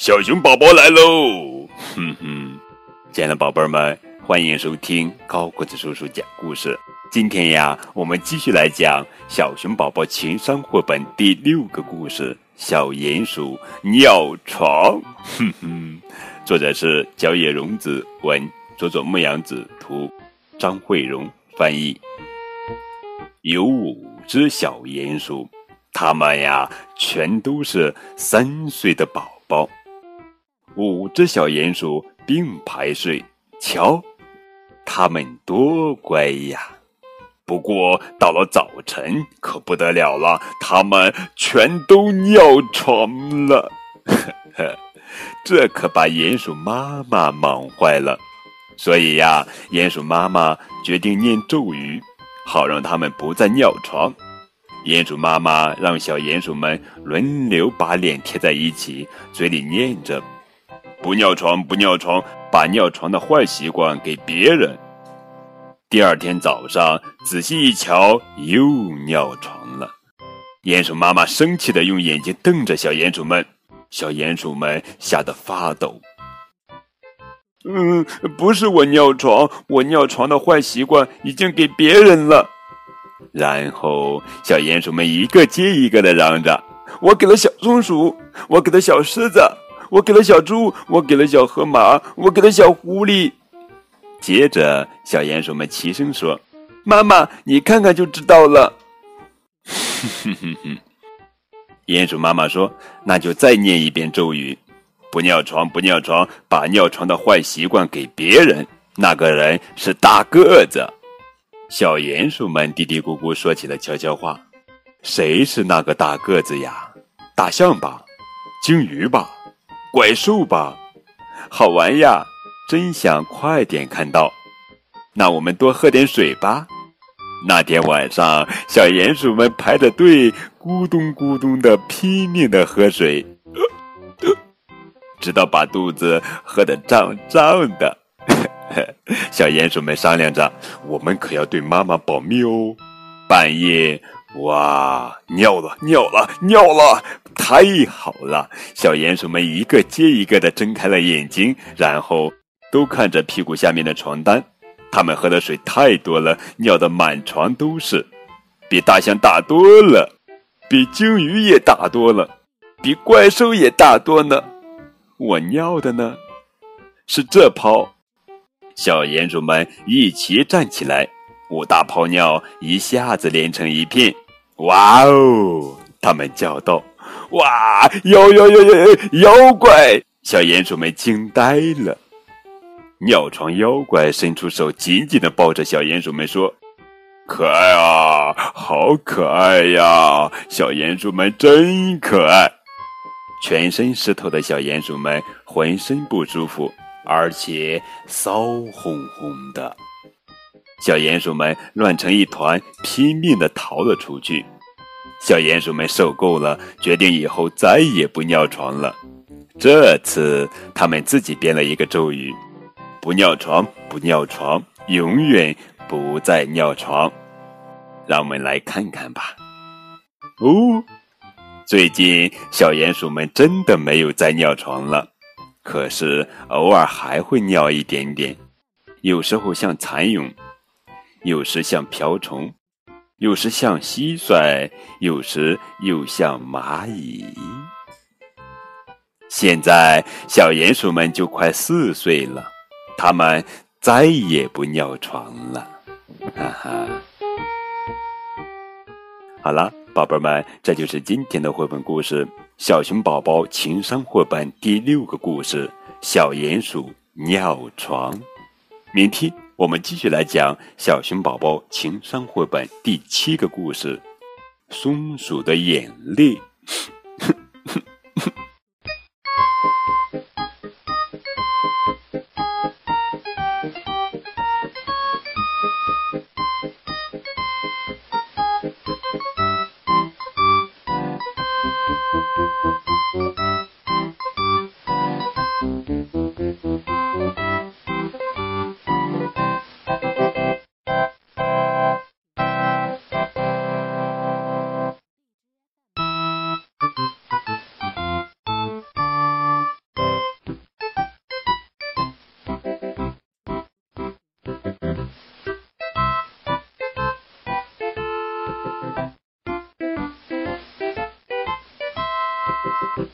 小熊宝宝来喽！哼哼，亲爱的宝贝们，欢迎收听高个子叔叔讲故事。今天呀，我们继续来讲小熊宝宝情商绘本第六个故事《小鼹鼠尿床》。哼哼，作者是角野荣子文，佐佐木阳子图，张慧荣翻译。有五只小鼹鼠，它们呀，全都是三岁的宝宝。五只小鼹鼠并排睡，瞧，它们多乖呀！不过到了早晨可不得了了，它们全都尿床了，呵呵，这可把鼹鼠妈妈忙坏了。所以呀，鼹鼠妈妈决定念咒语，好让它们不再尿床。鼹鼠妈妈让小鼹鼠们轮流把脸贴在一起，嘴里念着。不尿床，不尿床，把尿床的坏习惯给别人。第二天早上仔细一瞧，又尿床了。鼹鼠妈妈生气的用眼睛瞪着小鼹鼠们，小鼹鼠们吓得发抖。嗯，不是我尿床，我尿床的坏习惯已经给别人了。然后小鼹鼠们一个接一个的嚷着：“我给了小松鼠，我给了小狮子。”我给了小猪，我给了小河马，我给了小狐狸。接着，小鼹鼠们齐声说：“妈妈，你看看就知道了。”！鼹鼠妈妈说：“那就再念一遍咒语：不尿床，不尿床，把尿床的坏习惯给别人。那个人是大个子。”小鼹鼠们嘀嘀咕咕说起了悄悄话：“谁是那个大个子呀？大象吧？鲸鱼吧？”怪兽吧，好玩呀！真想快点看到。那我们多喝点水吧。那天晚上，小鼹鼠们排着队，咕咚咕咚的拼命的喝水，直到把肚子喝得胀胀的。小鼹鼠们商量着，我们可要对妈妈保密哦。半夜。哇！尿了，尿了，尿了！太好了！小鼹鼠们一个接一个的睁开了眼睛，然后都看着屁股下面的床单。他们喝的水太多了，尿的满床都是，比大象大多了，比鲸鱼也大多了，比怪兽也大多呢。我尿的呢，是这泡。小鼹鼠们一齐站起来。五大泡尿一下子连成一片，哇哦！他们叫道：“哇，妖妖妖妖妖怪！”小鼹鼠们惊呆了。尿床妖怪伸出手，紧紧的抱着小鼹鼠们说：“可爱啊，好可爱呀！小鼹鼠们真可爱。”全身湿透的小鼹鼠们浑身不舒服，而且骚烘烘的。小鼹鼠们乱成一团，拼命的逃了出去。小鼹鼠们受够了，决定以后再也不尿床了。这次，他们自己编了一个咒语：“不尿床，不尿床，永远不再尿床。”让我们来看看吧。哦，最近小鼹鼠们真的没有再尿床了，可是偶尔还会尿一点点，有时候像蚕蛹。有时像瓢虫，有时像蟋蟀，有时又像蚂蚁。现在小鼹鼠们就快四岁了，它们再也不尿床了，哈哈。好了，宝贝们，这就是今天的绘本故事《小熊宝宝情商绘本》第六个故事《小鼹鼠尿床》。明天。我们继续来讲《小熊宝宝情商绘本》第七个故事：松鼠的眼泪。Thank you.